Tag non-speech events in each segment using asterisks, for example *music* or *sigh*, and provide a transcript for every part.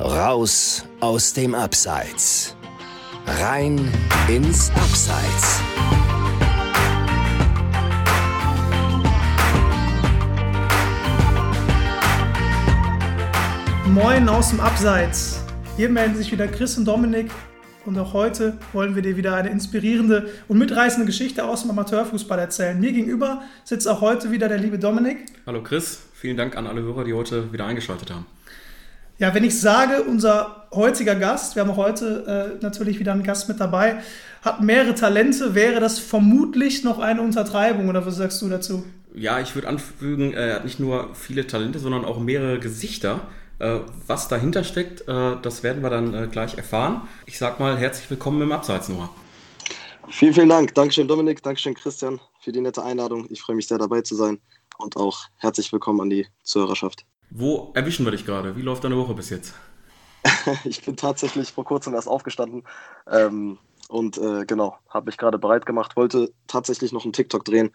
Raus aus dem Abseits. Rein ins Abseits. Moin aus dem Abseits. Hier melden sich wieder Chris und Dominik. Und auch heute wollen wir dir wieder eine inspirierende und mitreißende Geschichte aus dem Amateurfußball erzählen. Mir gegenüber sitzt auch heute wieder der liebe Dominik. Hallo Chris, vielen Dank an alle Hörer, die heute wieder eingeschaltet haben. Ja, wenn ich sage, unser heutiger Gast, wir haben auch heute äh, natürlich wieder einen Gast mit dabei, hat mehrere Talente, wäre das vermutlich noch eine Untertreibung oder was sagst du dazu? Ja, ich würde anfügen, er hat nicht nur viele Talente, sondern auch mehrere Gesichter. Äh, was dahinter steckt, äh, das werden wir dann äh, gleich erfahren. Ich sag mal herzlich willkommen im Abseits, Noah. Vielen, vielen Dank. Dankeschön, Dominik. Dankeschön, Christian, für die nette Einladung. Ich freue mich sehr, dabei zu sein. Und auch herzlich willkommen an die Zuhörerschaft. Wo erwischen wir dich gerade? Wie läuft deine Woche bis jetzt? *laughs* ich bin tatsächlich vor kurzem erst aufgestanden ähm, und äh, genau, habe mich gerade bereit gemacht, wollte tatsächlich noch einen TikTok drehen,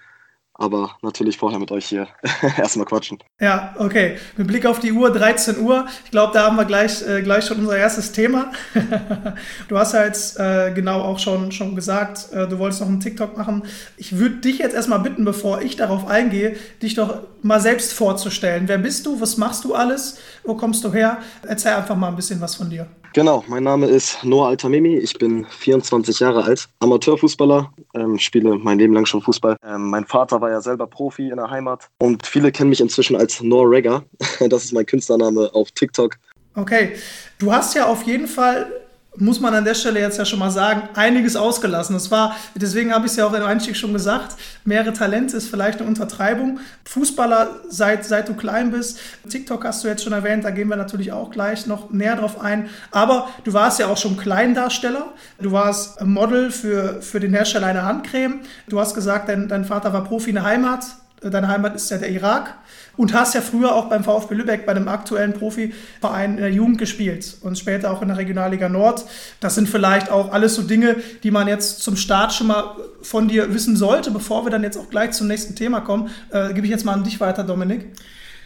aber natürlich vorher mit euch hier *laughs* erstmal quatschen. Ja, okay. Mit Blick auf die Uhr, 13 Uhr. Ich glaube, da haben wir gleich, äh, gleich schon unser erstes Thema. *laughs* du hast ja jetzt äh, genau auch schon, schon gesagt, äh, du wolltest noch einen TikTok machen. Ich würde dich jetzt erstmal bitten, bevor ich darauf eingehe, dich doch mal selbst vorzustellen. Wer bist du? Was machst du alles? Wo kommst du her? Erzähl einfach mal ein bisschen was von dir. Genau, mein Name ist Noah Altamimi, ich bin 24 Jahre alt, Amateurfußballer, ähm, spiele mein Leben lang schon Fußball. Ähm, mein Vater war ja selber Profi in der Heimat und viele kennen mich inzwischen als Noah Regger. *laughs* Das ist mein Künstlername auf TikTok. Okay, du hast ja auf jeden Fall muss man an der Stelle jetzt ja schon mal sagen, einiges ausgelassen. Das war, deswegen habe ich es ja auch im Einstieg schon gesagt, mehrere Talente ist vielleicht eine Untertreibung. Fußballer, seit, seit du klein bist, TikTok hast du jetzt schon erwähnt, da gehen wir natürlich auch gleich noch näher drauf ein. Aber du warst ja auch schon Kleindarsteller. Du warst Model für, für den Hersteller einer Handcreme. Du hast gesagt, dein, dein Vater war Profi in der Heimat. Deine Heimat ist ja der Irak und hast ja früher auch beim VfB Lübeck bei einem aktuellen Profiverein in der Jugend gespielt und später auch in der Regionalliga Nord. Das sind vielleicht auch alles so Dinge, die man jetzt zum Start schon mal von dir wissen sollte. Bevor wir dann jetzt auch gleich zum nächsten Thema kommen, äh, gebe ich jetzt mal an dich weiter, Dominik.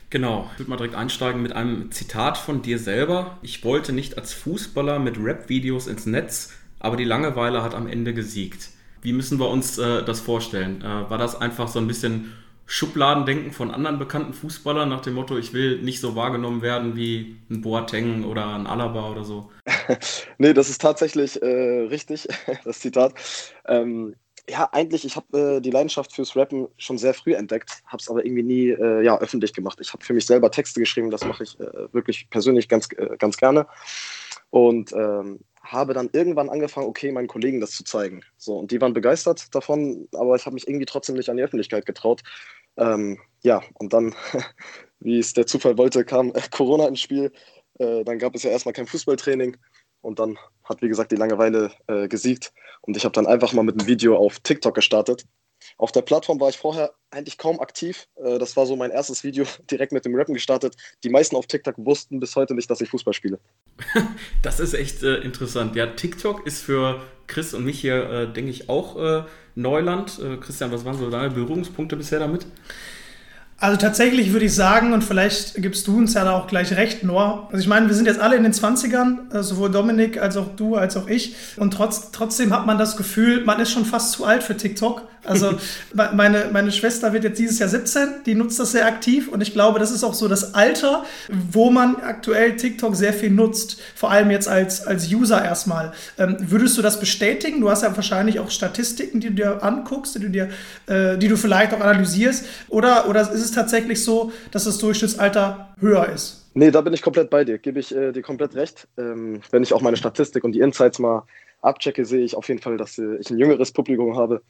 Genau, ich würde mal direkt einsteigen mit einem Zitat von dir selber. Ich wollte nicht als Fußballer mit Rap-Videos ins Netz, aber die Langeweile hat am Ende gesiegt. Wie müssen wir uns äh, das vorstellen? Äh, war das einfach so ein bisschen Schubladendenken von anderen bekannten Fußballern nach dem Motto, ich will nicht so wahrgenommen werden wie ein Boateng oder ein Alaba oder so? *laughs* nee, das ist tatsächlich äh, richtig, *laughs* das Zitat. Ähm, ja, eigentlich, ich habe äh, die Leidenschaft fürs Rappen schon sehr früh entdeckt, habe es aber irgendwie nie äh, ja, öffentlich gemacht. Ich habe für mich selber Texte geschrieben, das mache ich äh, wirklich persönlich ganz, äh, ganz gerne. Und ähm, habe dann irgendwann angefangen, okay, meinen Kollegen das zu zeigen. So, und die waren begeistert davon, aber ich habe mich irgendwie trotzdem nicht an die Öffentlichkeit getraut. Ähm, ja, und dann, *laughs* wie es der Zufall wollte, kam äh, Corona ins Spiel. Äh, dann gab es ja erstmal kein Fußballtraining und dann hat, wie gesagt, die Langeweile äh, gesiegt. Und ich habe dann einfach mal mit einem Video auf TikTok gestartet auf der Plattform war ich vorher eigentlich kaum aktiv. Äh, das war so mein erstes Video *laughs* direkt mit dem Rappen gestartet. Die meisten auf TikTok wussten bis heute nicht, dass ich Fußball spiele. *laughs* Das ist echt äh, interessant. Ja, TikTok ist für Chris und mich hier, äh, denke ich, auch äh, Neuland. Äh, Christian, was waren so deine Berührungspunkte bisher damit? Also tatsächlich würde ich sagen, und vielleicht gibst du uns ja da auch gleich recht, Noah. Also ich meine, wir sind jetzt alle in den 20ern, äh, sowohl Dominik als auch du, als auch ich. Und trotz, trotzdem hat man das Gefühl, man ist schon fast zu alt für TikTok. Also *laughs* meine, meine Schwester wird jetzt dieses Jahr 17, die nutzt das sehr aktiv. Und ich glaube, das ist auch so das Alter, wo man aktuell TikTok sehr viel nutzt. Vor allem jetzt als, als User erstmal. Ähm, würdest du das bestätigen? Du hast ja wahrscheinlich auch Statistiken, die du dir anguckst, die du, dir, äh, die du vielleicht auch analysierst. Oder, oder ist es tatsächlich so, dass das Durchschnittsalter höher ist? Nee, da bin ich komplett bei dir. Gebe ich äh, dir komplett recht. Ähm, wenn ich auch meine Statistik und die Insights mal abchecke, sehe ich auf jeden Fall, dass äh, ich ein jüngeres Publikum habe.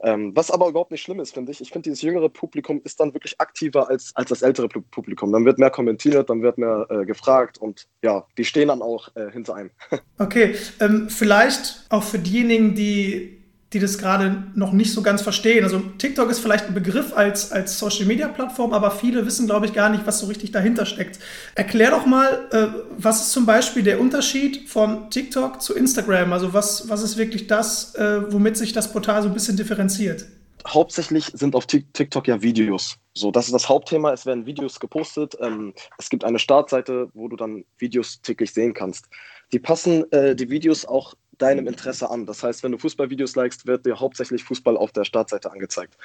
Ähm, was aber überhaupt nicht schlimm ist, finde ich. Ich finde, dieses jüngere Publikum ist dann wirklich aktiver als, als das ältere Publikum. Dann wird mehr kommentiert, dann wird mehr äh, gefragt und ja, die stehen dann auch äh, hinter einem. *laughs* okay, ähm, vielleicht auch für diejenigen, die die das gerade noch nicht so ganz verstehen. Also TikTok ist vielleicht ein Begriff als, als Social-Media-Plattform, aber viele wissen, glaube ich, gar nicht, was so richtig dahinter steckt. Erklär doch mal, äh, was ist zum Beispiel der Unterschied von TikTok zu Instagram? Also was, was ist wirklich das, äh, womit sich das Portal so ein bisschen differenziert? hauptsächlich sind auf TikTok ja Videos. So, das ist das Hauptthema. Es werden Videos gepostet. Ähm, es gibt eine Startseite, wo du dann Videos täglich sehen kannst. Die passen äh, die Videos auch deinem Interesse an. Das heißt, wenn du Fußballvideos likest, wird dir hauptsächlich Fußball auf der Startseite angezeigt.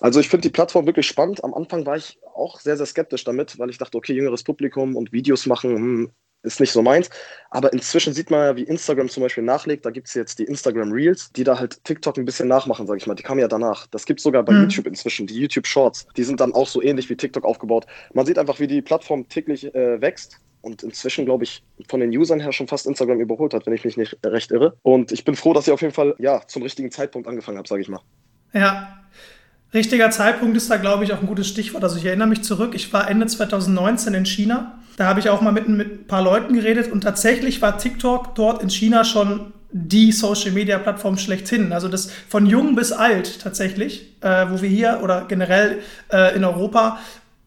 Also ich finde die Plattform wirklich spannend. Am Anfang war ich auch sehr, sehr skeptisch damit, weil ich dachte, okay, jüngeres Publikum und Videos machen, hm, ist nicht so meins. Aber inzwischen sieht man ja, wie Instagram zum Beispiel nachlegt. Da gibt es jetzt die Instagram Reels, die da halt TikTok ein bisschen nachmachen, sage ich mal. Die kamen ja danach. Das gibt es sogar bei mhm. YouTube inzwischen, die YouTube Shorts. Die sind dann auch so ähnlich wie TikTok aufgebaut. Man sieht einfach, wie die Plattform täglich äh, wächst und inzwischen, glaube ich, von den Usern her schon fast Instagram überholt hat, wenn ich mich nicht recht irre. Und ich bin froh, dass ich auf jeden Fall ja zum richtigen Zeitpunkt angefangen habe, sage ich mal. Ja, Richtiger Zeitpunkt ist da, glaube ich, auch ein gutes Stichwort. Also ich erinnere mich zurück, ich war Ende 2019 in China. Da habe ich auch mal mit, mit ein paar Leuten geredet und tatsächlich war TikTok dort in China schon die Social-Media-Plattform schlechthin. Also das von jung bis alt tatsächlich, äh, wo wir hier oder generell äh, in Europa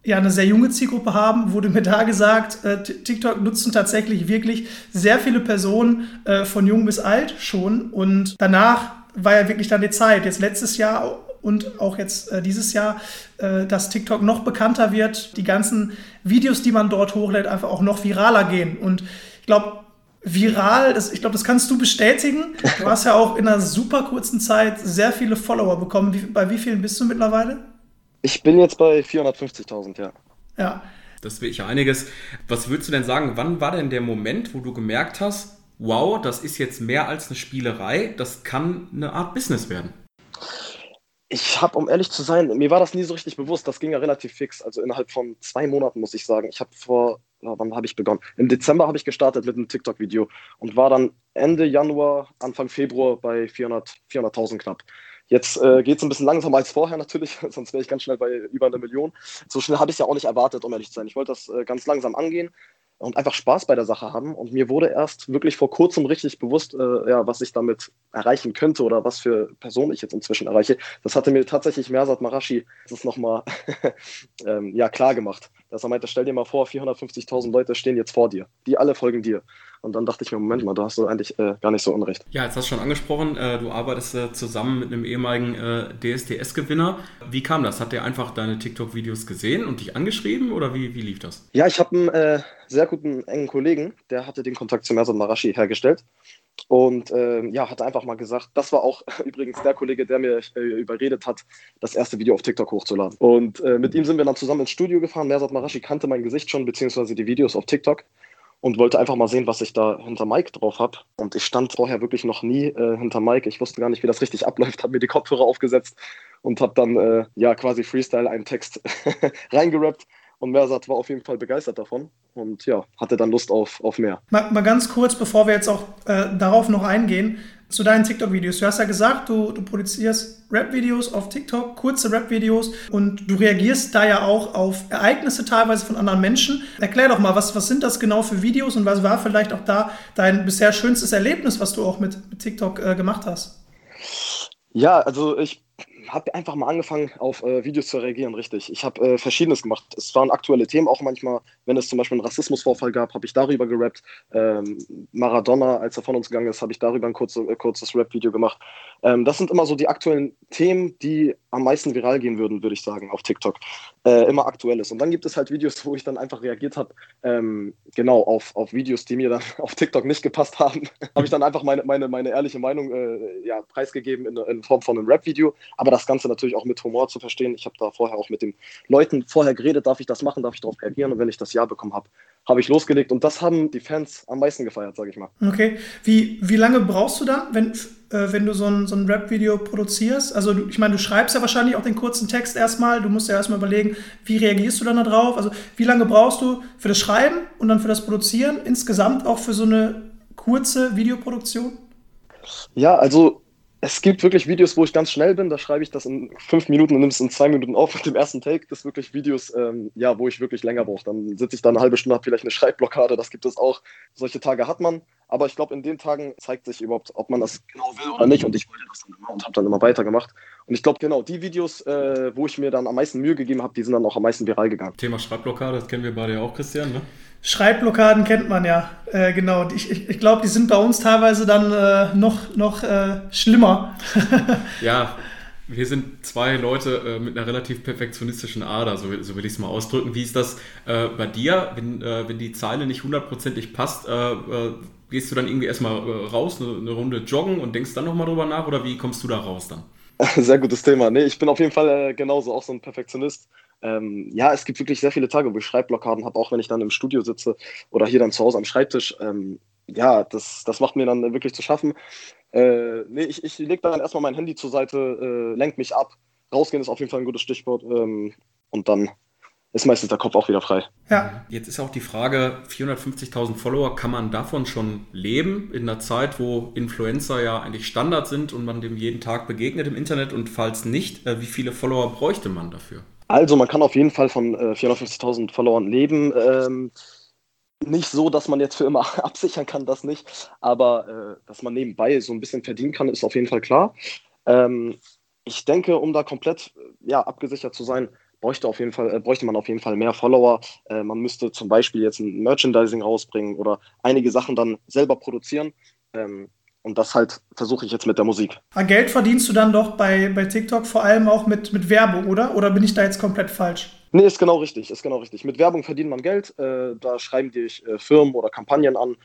ja eine sehr junge Zielgruppe haben, wurde mir da gesagt, äh, TikTok nutzen tatsächlich wirklich sehr viele Personen äh, von jung bis alt schon und danach war ja wirklich dann die Zeit. Jetzt letztes Jahr und auch jetzt äh, dieses Jahr, äh, dass TikTok noch bekannter wird, die ganzen Videos, die man dort hochlädt, einfach auch noch viraler gehen. Und ich glaube, viral, das, ich glaube, das kannst du bestätigen. Du hast ja auch in einer super kurzen Zeit sehr viele Follower bekommen. Wie, bei wie vielen bist du mittlerweile? Ich bin jetzt bei 450.000, ja. Ja. Das ist wirklich einiges. Was würdest du denn sagen, wann war denn der Moment, wo du gemerkt hast, wow, das ist jetzt mehr als eine Spielerei, das kann eine Art Business werden? Ich habe, um ehrlich zu sein, mir war das nie so richtig bewusst. Das ging ja relativ fix. Also innerhalb von zwei Monaten, muss ich sagen. Ich habe vor, wann habe ich begonnen? Im Dezember habe ich gestartet mit einem TikTok-Video und war dann Ende Januar, Anfang Februar bei 400.000 400 knapp. Jetzt äh, geht es ein bisschen langsamer als vorher natürlich, *laughs* sonst wäre ich ganz schnell bei über einer Million. So schnell habe ich es ja auch nicht erwartet, um ehrlich zu sein. Ich wollte das äh, ganz langsam angehen und einfach Spaß bei der Sache haben. Und mir wurde erst wirklich vor kurzem richtig bewusst, äh, ja, was ich damit erreichen könnte oder was für Personen ich jetzt inzwischen erreiche. Das hatte mir tatsächlich Mersat Marashi das nochmal *laughs* ähm, ja, klar gemacht. Dass er meinte, stell dir mal vor, 450.000 Leute stehen jetzt vor dir. Die alle folgen dir. Und dann dachte ich mir, Moment mal, da hast du eigentlich äh, gar nicht so unrecht. Ja, jetzt hast du schon angesprochen, äh, du arbeitest äh, zusammen mit einem ehemaligen äh, DSDS-Gewinner. Wie kam das? Hat der einfach deine TikTok-Videos gesehen und dich angeschrieben oder wie, wie lief das? Ja, ich habe einen äh, sehr guten, engen Kollegen, der hatte den Kontakt zu Mersat Marashi hergestellt. Und äh, ja, hat einfach mal gesagt, das war auch *laughs* übrigens der Kollege, der mir äh, überredet hat, das erste Video auf TikTok hochzuladen. Und äh, mit ihm sind wir dann zusammen ins Studio gefahren. Mersat Marashi kannte mein Gesicht schon, beziehungsweise die Videos auf TikTok und wollte einfach mal sehen, was ich da hinter Mike drauf habe. Und ich stand vorher wirklich noch nie äh, hinter Mike. Ich wusste gar nicht, wie das richtig *laughs* abläuft, habe mir die Kopfhörer aufgesetzt und habe dann äh, ja quasi Freestyle einen Text *laughs* reingerappt. Und Mersat war auf jeden Fall begeistert davon und ja, hatte dann Lust auf, auf mehr. Mal, mal ganz kurz, bevor wir jetzt auch äh, darauf noch eingehen, zu deinen TikTok-Videos. Du hast ja gesagt, du, du produzierst Rap-Videos auf TikTok, kurze Rap-Videos und du reagierst da ja auch auf Ereignisse teilweise von anderen Menschen. Erklär doch mal, was, was sind das genau für Videos und was war vielleicht auch da dein bisher schönstes Erlebnis, was du auch mit, mit TikTok äh, gemacht hast? Ja, also ich habe einfach mal angefangen, auf äh, Videos zu reagieren, richtig. Ich habe äh, Verschiedenes gemacht. Es waren aktuelle Themen, auch manchmal, wenn es zum Beispiel einen Rassismusvorfall gab, habe ich darüber gerappt. Ähm, Maradona, als er von uns gegangen ist, habe ich darüber ein kurze, äh, kurzes Rap-Video gemacht. Ähm, das sind immer so die aktuellen Themen, die am meisten viral gehen würden, würde ich sagen, auf TikTok. Äh, immer aktuelles. Und dann gibt es halt Videos, wo ich dann einfach reagiert habe, ähm, genau, auf, auf Videos, die mir dann *laughs* auf TikTok nicht gepasst haben. *laughs* habe ich dann einfach meine, meine, meine ehrliche Meinung äh, ja, preisgegeben in, in Form von einem Rap-Video. Aber das Ganze natürlich auch mit Humor zu verstehen. Ich habe da vorher auch mit den Leuten vorher geredet, darf ich das machen, darf ich darauf reagieren? Und wenn ich das Ja bekommen habe, habe ich losgelegt. Und das haben die Fans am meisten gefeiert, sage ich mal. Okay. Wie, wie lange brauchst du dann, wenn, äh, wenn du so ein, so ein Rap-Video produzierst? Also du, ich meine, du schreibst ja wahrscheinlich auch den kurzen Text erstmal. Du musst ja erstmal überlegen, wie reagierst du dann darauf? Also wie lange brauchst du für das Schreiben und dann für das Produzieren? Insgesamt auch für so eine kurze Videoproduktion? Ja, also es gibt wirklich Videos, wo ich ganz schnell bin. Da schreibe ich das in fünf Minuten und nehme es in zwei Minuten auf mit dem ersten Take. Das sind wirklich Videos, ähm, ja, wo ich wirklich länger brauche. Dann sitze ich da eine halbe Stunde, habe vielleicht eine Schreibblockade. Das gibt es auch. Solche Tage hat man. Aber ich glaube, in den Tagen zeigt sich überhaupt, ob man das genau will oder nicht. Und ich wollte das dann immer und habe dann immer weitergemacht. Und ich glaube, genau, die Videos, äh, wo ich mir dann am meisten Mühe gegeben habe, die sind dann auch am meisten viral gegangen. Thema Schreibblockade, das kennen wir beide ja auch, Christian, ne? Schreibblockaden kennt man ja, äh, genau. Ich, ich, ich glaube, die sind bei uns teilweise dann äh, noch, noch äh, schlimmer. *laughs* ja, Wir sind zwei Leute äh, mit einer relativ perfektionistischen Ader, so, so will ich es mal ausdrücken. Wie ist das äh, bei dir, wenn, äh, wenn die Zeile nicht hundertprozentig passt? Äh, äh, gehst du dann irgendwie erstmal äh, raus, eine, eine, Runde joggen und denkst dann nochmal drüber nach oder wie kommst du da raus dann? *laughs* Sehr gutes Thema. Nee, ich bin auf jeden Fall genauso auch so ein Perfektionist. Ähm, ja, es gibt wirklich sehr viele Tage, wo ich Schreibblockaden habe, auch wenn ich dann im Studio sitze oder hier dann zu Hause am Schreibtisch. Ähm, ja, das, das macht mir dann wirklich zu schaffen. Äh, nee, ich, ich lege dann erstmal mein Handy zur Seite, äh, lenke mich ab. Rausgehen ist auf jeden Fall ein gutes Stichwort. Ähm, und dann ist meistens der Kopf auch wieder frei. Ja. Jetzt ist auch die Frage, 450.000 Follower, kann man davon schon leben in einer Zeit, wo Influencer ja eigentlich Standard sind und man dem jeden Tag begegnet im Internet und falls nicht, äh, wie viele Follower bräuchte man dafür? Also man kann auf jeden Fall von äh, 450.000 Followern leben. Ähm, nicht so, dass man jetzt für immer *laughs* absichern kann, das nicht. Aber äh, dass man nebenbei so ein bisschen verdienen kann, ist auf jeden Fall klar. Ähm, ich denke, um da komplett ja, abgesichert zu sein, bräuchte, auf jeden Fall, äh, bräuchte man auf jeden Fall mehr Follower. Äh, man müsste zum Beispiel jetzt ein Merchandising rausbringen oder einige Sachen dann selber produzieren. Ähm, und das halt versuche ich jetzt mit der Musik. Aber Geld verdienst du dann doch bei, bei TikTok vor allem auch mit, mit Werbung, oder? Oder bin ich da jetzt komplett falsch? Nee, ist genau richtig, ist genau richtig. Mit Werbung verdient man Geld, äh, da schreiben dich äh, Firmen oder Kampagnen an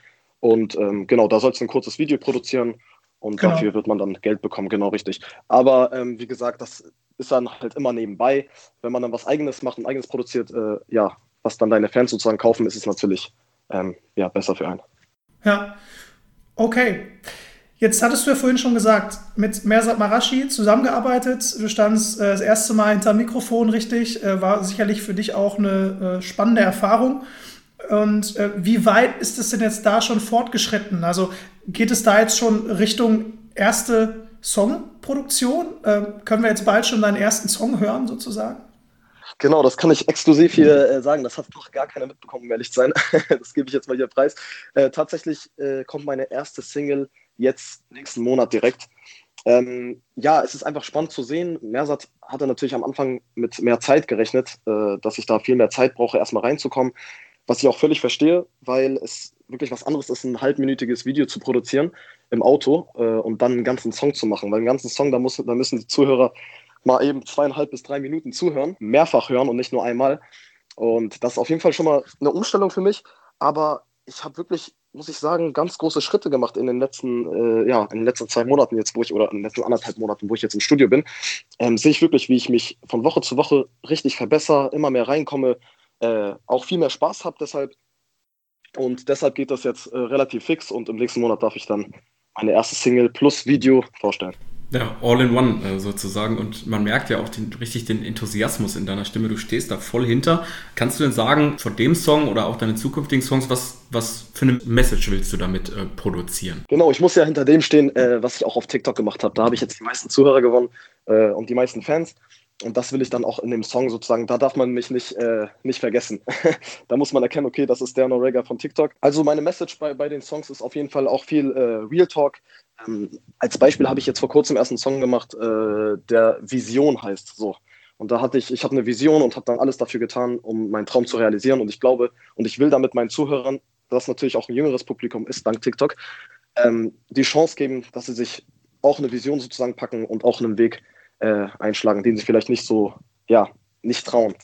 und ähm, genau, da sollst du ein kurzes Video produzieren und genau. dafür wird man dann Geld bekommen, genau richtig. Aber ähm, wie gesagt, das ist dann halt immer nebenbei. Wenn man dann was Eigenes macht und Eigenes produziert, äh, ja, was dann deine Fans sozusagen kaufen, ist es natürlich ähm, ja, besser für einen. Ja, okay. Jetzt hattest du ja vorhin schon gesagt, mit Mersat Marashi zusammengearbeitet. Du standst äh, das erste Mal hinter dem Mikrofon richtig. Äh, war sicherlich für dich auch eine äh, spannende Erfahrung. Und äh, wie weit ist es denn jetzt da schon fortgeschritten? Also geht es da jetzt schon Richtung erste Songproduktion? Äh, können wir jetzt bald schon deinen ersten Song hören, sozusagen? Genau, das kann ich exklusiv hier äh, sagen. Das hat noch gar keiner mitbekommen, um ehrlich zu sein. *laughs* das gebe ich jetzt mal hier preis. Äh, tatsächlich äh, kommt meine erste Single jetzt nächsten Monat direkt. Ähm, ja, es ist einfach spannend zu sehen. Mersat hatte natürlich am Anfang mit mehr Zeit gerechnet, äh, dass ich da viel mehr Zeit brauche, erstmal reinzukommen. Was ich auch völlig verstehe, weil es wirklich was anderes ist, ein halbminütiges Video zu produzieren im Auto äh, und dann einen ganzen Song zu machen. Weil einen ganzen Song, da, muss, da müssen die Zuhörer mal eben zweieinhalb bis drei Minuten zuhören, mehrfach hören und nicht nur einmal. Und das ist auf jeden Fall schon mal eine Umstellung für mich. Aber ich habe wirklich muss ich sagen, ganz große Schritte gemacht in den letzten, äh, ja, in den letzten zwei Monaten jetzt, wo ich, oder in den letzten anderthalb Monaten, wo ich jetzt im Studio bin, ähm, sehe ich wirklich, wie ich mich von Woche zu Woche richtig verbessere, immer mehr reinkomme, äh, auch viel mehr Spaß habe deshalb. Und deshalb geht das jetzt äh, relativ fix und im nächsten Monat darf ich dann meine erste Single plus Video vorstellen. Ja, all in one äh, sozusagen. Und man merkt ja auch den, richtig den Enthusiasmus in deiner Stimme. Du stehst da voll hinter. Kannst du denn sagen, von dem Song oder auch deine zukünftigen Songs, was, was für eine Message willst du damit äh, produzieren? Genau, ich muss ja hinter dem stehen, äh, was ich auch auf TikTok gemacht habe. Da habe ich jetzt die meisten Zuhörer gewonnen äh, und die meisten Fans. Und das will ich dann auch in dem Song sozusagen, da darf man mich nicht, äh, nicht vergessen. *laughs* da muss man erkennen, okay, das ist der Norega von TikTok. Also meine Message bei, bei den Songs ist auf jeden Fall auch viel äh, Real Talk. Ähm, als Beispiel habe ich jetzt vor kurzem erst einen Song gemacht, äh, der Vision heißt. So. Und da hatte ich, ich habe eine Vision und habe dann alles dafür getan, um meinen Traum zu realisieren. Und ich glaube, und ich will damit meinen Zuhörern, das natürlich auch ein jüngeres Publikum ist, dank TikTok, ähm, die Chance geben, dass sie sich auch eine Vision sozusagen packen und auch einen Weg äh, einschlagen, den sie vielleicht nicht so, ja, nicht trauen.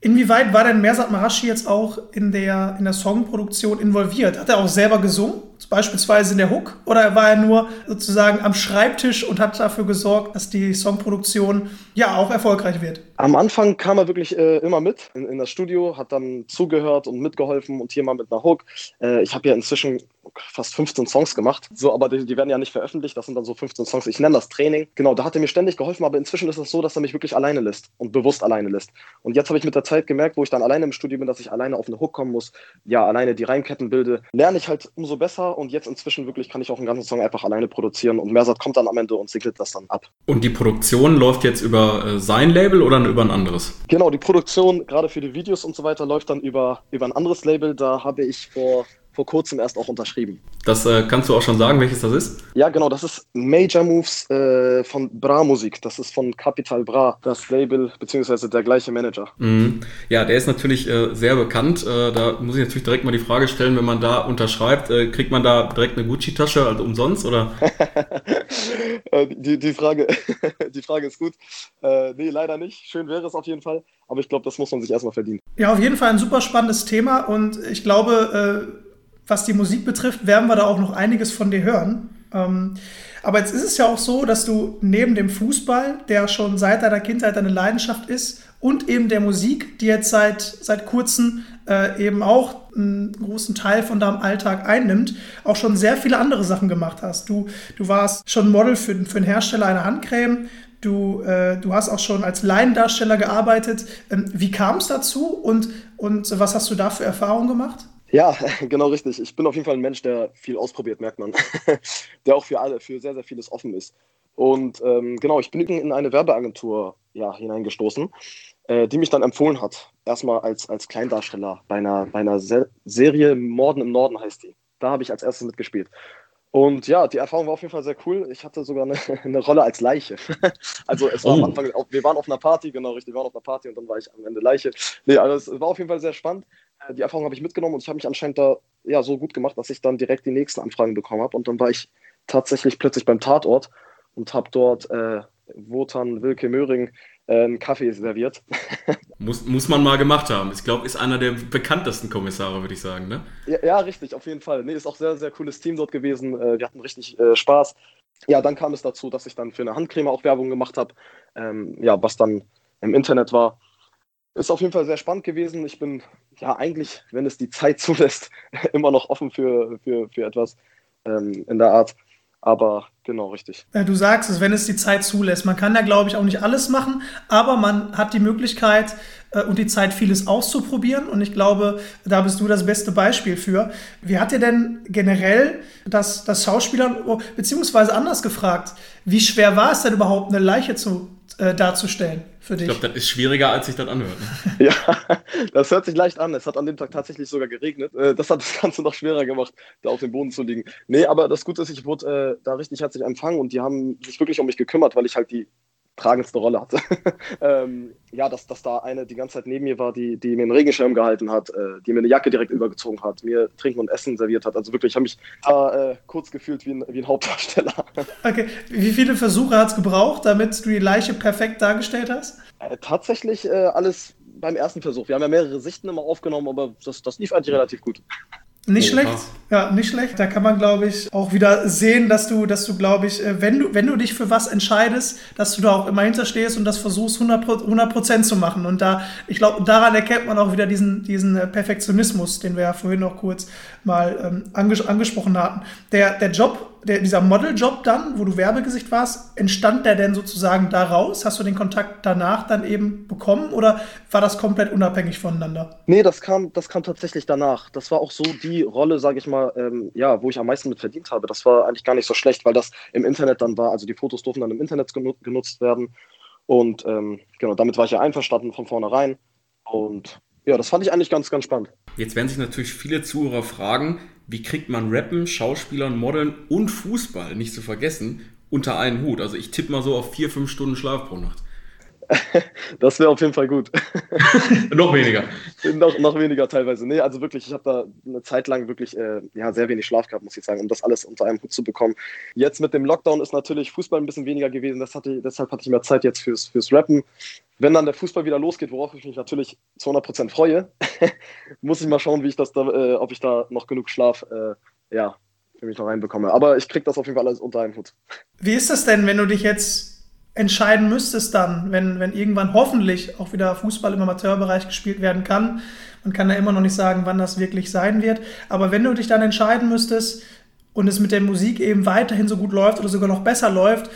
Inwieweit war denn Mersat Marashi jetzt auch in der, in der Songproduktion involviert? Hat er auch selber gesungen, beispielsweise in der Hook? Oder war er nur sozusagen am Schreibtisch und hat dafür gesorgt, dass die Songproduktion ja auch erfolgreich wird? Am Anfang kam er wirklich äh, immer mit in, in, das Studio, hat dann zugehört und mitgeholfen und hier mal mit einer Hook. Äh, ich habe ja inzwischen fast 15 Songs gemacht. So, aber die, die, werden ja nicht veröffentlicht. Das sind dann so 15 Songs. Ich nenne das Training. Genau, da hat er mir ständig geholfen, aber inzwischen ist es so, dass er mich wirklich alleine lässt und bewusst alleine lässt. Und jetzt habe ich mit der Zeit gemerkt, wo ich dann alleine im Studio bin, dass ich alleine auf eine Hook kommen muss, ja, alleine die Reimketten bilde, lerne ich halt umso besser und jetzt inzwischen wirklich kann ich auch einen ganzen Song einfach alleine produzieren und Mersat kommt dann am Ende und segnet das dann ab. Und die Produktion läuft jetzt über äh, sein Label oder über ein anderes? Genau, die Produktion, gerade für die Videos und so weiter, läuft dann über, über ein anderes Label. Da habe ich vor vor kurzem erst auch unterschrieben. Das äh, kannst du auch schon sagen, welches das ist? Ja, genau, das ist Major Moves äh, von Bra Musik. Das ist von Capital Bra, das Label, beziehungsweise der gleiche Manager. Mhm. Ja, der ist natürlich äh, sehr bekannt. Äh, da muss ich natürlich direkt mal die Frage stellen, wenn man da unterschreibt, äh, kriegt man da direkt eine Gucci-Tasche, also umsonst, oder? *laughs* Äh, die, die, Frage, *laughs* die Frage ist gut. Äh, nee, leider nicht. Schön wäre es auf jeden Fall. Aber ich glaube, das muss man sich erstmal verdienen. Ja, auf jeden Fall ein super spannendes Thema. Und ich glaube, äh, was die Musik betrifft, werden wir da auch noch einiges von dir hören. Ähm, aber jetzt ist es ja auch so, dass du neben dem Fußball, der schon seit deiner Kindheit deine Leidenschaft ist, und eben der Musik, die jetzt seit, seit kurzem äh, eben auch einen großen Teil von deinem Alltag einnimmt, auch schon sehr viele andere Sachen gemacht hast. Du, du warst schon Model für, für den Hersteller einer Handcreme, du, äh, du hast auch schon als Laiendarsteller gearbeitet. Ähm, wie kam es dazu und, und was hast du da für Erfahrungen gemacht? Ja, *laughs* genau richtig. Ich bin auf jeden Fall ein Mensch, der viel ausprobiert, merkt man. *laughs* der auch für alle, für sehr, sehr vieles offen ist. Und ähm, genau, ich bin in eine Werbeagentur ja, hineingestoßen, äh, die mich dann empfohlen hat. Erstmal als, als Kleindarsteller bei einer, bei einer Se Serie Morden im Norden heißt die. Da habe ich als erstes mitgespielt. Und ja, die Erfahrung war auf jeden Fall sehr cool. Ich hatte sogar eine, *laughs* eine Rolle als Leiche. *laughs* also es war oh. am Anfang, wir waren auf einer Party, genau richtig, wir waren auf einer Party und dann war ich am Ende Leiche. Nee, also es war auf jeden Fall sehr spannend. Äh, die Erfahrung habe ich mitgenommen und ich habe mich anscheinend da ja so gut gemacht, dass ich dann direkt die nächsten Anfragen bekommen habe. Und dann war ich tatsächlich plötzlich beim Tatort und habe dort äh, Wotan Wilke Möhring äh, einen Kaffee serviert. *laughs* muss, muss man mal gemacht haben. Ich glaube, ist einer der bekanntesten Kommissare, würde ich sagen, ne? Ja, ja, richtig, auf jeden Fall. Nee, ist auch sehr, sehr cooles Team dort gewesen. Äh, wir hatten richtig äh, Spaß. Ja, dann kam es dazu, dass ich dann für eine Handcreme auch Werbung gemacht habe, ähm, ja, was dann im Internet war. Ist auf jeden Fall sehr spannend gewesen. Ich bin ja eigentlich, wenn es die Zeit *laughs* zulässt, immer noch offen für, für, für etwas ähm, in der Art. Aber genau, richtig. Du sagst es, wenn es die Zeit zulässt. Man kann ja, glaube ich, auch nicht alles machen, aber man hat die Möglichkeit äh, und die Zeit, vieles auszuprobieren. Und ich glaube, da bist du das beste Beispiel für. Wie hat dir denn generell das, das Schauspieler, oh, beziehungsweise anders gefragt, wie schwer war es denn überhaupt, eine Leiche zu, äh, darzustellen? Für dich. Ich glaube, das ist schwieriger, als sich das anhört. Ne? *laughs* ja, das hört sich leicht an. Es hat an dem Tag tatsächlich sogar geregnet. Äh, das hat das Ganze noch schwerer gemacht, da auf dem Boden zu liegen. Nee, aber das Gute ist, ich wurde äh, da richtig herzlich empfangen und die haben sich wirklich um mich gekümmert, weil ich halt die tragendste Rolle hatte. *laughs* ähm, ja, dass, dass da eine die ganze Zeit neben mir war, die, die mir einen Regenschirm gehalten hat, äh, die mir eine Jacke direkt übergezogen hat, mir Trinken und Essen serviert hat. Also wirklich, ich habe mich da äh, kurz gefühlt wie ein, wie ein Hauptdarsteller. *laughs* okay, wie viele Versuche hat es gebraucht, damit du die Leiche perfekt dargestellt hast? Äh, tatsächlich äh, alles beim ersten Versuch. Wir haben ja mehrere Sichten immer aufgenommen, aber das, das lief eigentlich relativ gut. Nicht schlecht, ja, nicht schlecht. Da kann man, glaube ich, auch wieder sehen, dass du, dass du, glaube ich, äh, wenn du, wenn du dich für was entscheidest, dass du da auch immer hinterstehst und das versuchst, 100 Prozent zu machen. Und da, ich glaube, daran erkennt man auch wieder diesen, diesen äh, Perfektionismus, den wir ja vorhin noch kurz mal ähm, anges angesprochen hatten. Der, der Job der, dieser Modeljob dann, wo du Werbegesicht warst, entstand der denn sozusagen daraus? Hast du den Kontakt danach dann eben bekommen oder war das komplett unabhängig voneinander? Nee, das kam, das kam tatsächlich danach. Das war auch so die Rolle, sage ich mal, ähm, ja, wo ich am meisten mit verdient habe. Das war eigentlich gar nicht so schlecht, weil das im Internet dann war. Also die Fotos durften dann im Internet genutzt werden. Und ähm, genau, damit war ich ja einverstanden von vornherein. Und ja, das fand ich eigentlich ganz, ganz spannend. Jetzt werden sich natürlich viele Zuhörer fragen, wie kriegt man Rappen, Schauspielern, Modeln und Fußball, nicht zu vergessen, unter einen Hut? Also ich tippe mal so auf vier, fünf Stunden Schlaf pro Nacht. *laughs* Das wäre auf jeden Fall gut. *laughs* noch weniger. noch, noch weniger teilweise. Nee, also wirklich, ich habe da eine Zeit lang wirklich äh, ja, sehr wenig Schlaf gehabt, muss ich sagen, um das alles unter einem Hut zu bekommen. Jetzt mit dem Lockdown ist natürlich Fußball ein bisschen weniger gewesen. Das hatte, deshalb hatte ich mehr Zeit jetzt fürs, fürs Rappen. Wenn dann der Fußball wieder losgeht, worauf ich mich natürlich zu 100% freue, *laughs* muss ich mal schauen, wie ich das da, äh, ob ich da noch genug Schlaf äh, ja, für mich noch reinbekomme. Aber ich kriege das auf jeden Fall alles unter einem Hut. Wie ist das denn, wenn du dich jetzt entscheiden müsstest dann, wenn, wenn irgendwann hoffentlich auch wieder Fußball im Amateurbereich gespielt werden kann. Man kann ja immer noch nicht sagen, wann das wirklich sein wird. Aber wenn du dich dann entscheiden müsstest und es mit der Musik eben weiterhin so gut läuft oder sogar noch besser läuft,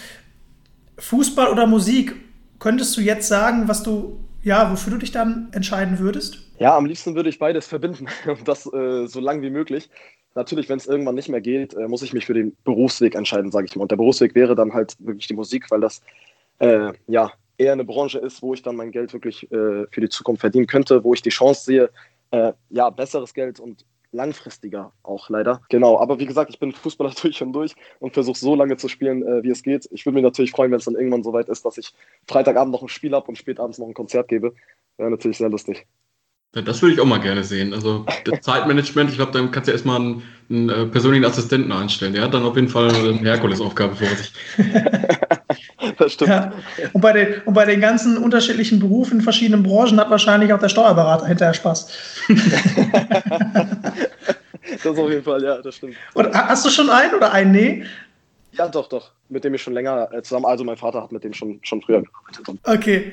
Fußball oder Musik, könntest du jetzt sagen, was du, ja, wofür du dich dann entscheiden würdest? Ja, am liebsten würde ich beides verbinden *laughs* und das äh, so lang wie möglich. Natürlich, wenn es irgendwann nicht mehr geht, äh, muss ich mich für den Berufsweg entscheiden, sage ich mal. Und der Berufsweg wäre dann halt wirklich die Musik, weil das äh, ja, eher eine Branche ist, wo ich dann mein Geld wirklich äh, für die Zukunft verdienen könnte, wo ich die Chance sehe, äh, ja, besseres Geld und langfristiger auch leider. Genau, aber wie gesagt, ich bin Fußballer *laughs* durch und durch und versuche so lange zu spielen, äh, wie es geht. Ich würde mich natürlich freuen, wenn es dann irgendwann so weit ist, dass ich Freitagabend noch ein Spiel habe und spätabends noch ein Konzert gebe. Wäre natürlich sehr lustig. Ja, das würde ich auch mal gerne sehen. Also das *laughs* Zeitmanagement, ich glaube, dann kannst du erstmal einen, einen äh, persönlichen Assistenten einstellen. Der hat dann auf jeden Fall eine Herkulesaufgabe vor sich. *laughs* das stimmt. Ja. Und, bei den, und bei den ganzen unterschiedlichen Berufen in verschiedenen Branchen hat wahrscheinlich auch der Steuerberater hinterher Spaß. *laughs* das auf jeden Fall, ja, das stimmt. Und hast du schon einen oder einen? Nee? Ja, doch, doch. Mit dem ich schon länger äh, zusammen, also mein Vater hat mit dem schon, schon früher gearbeitet. Okay.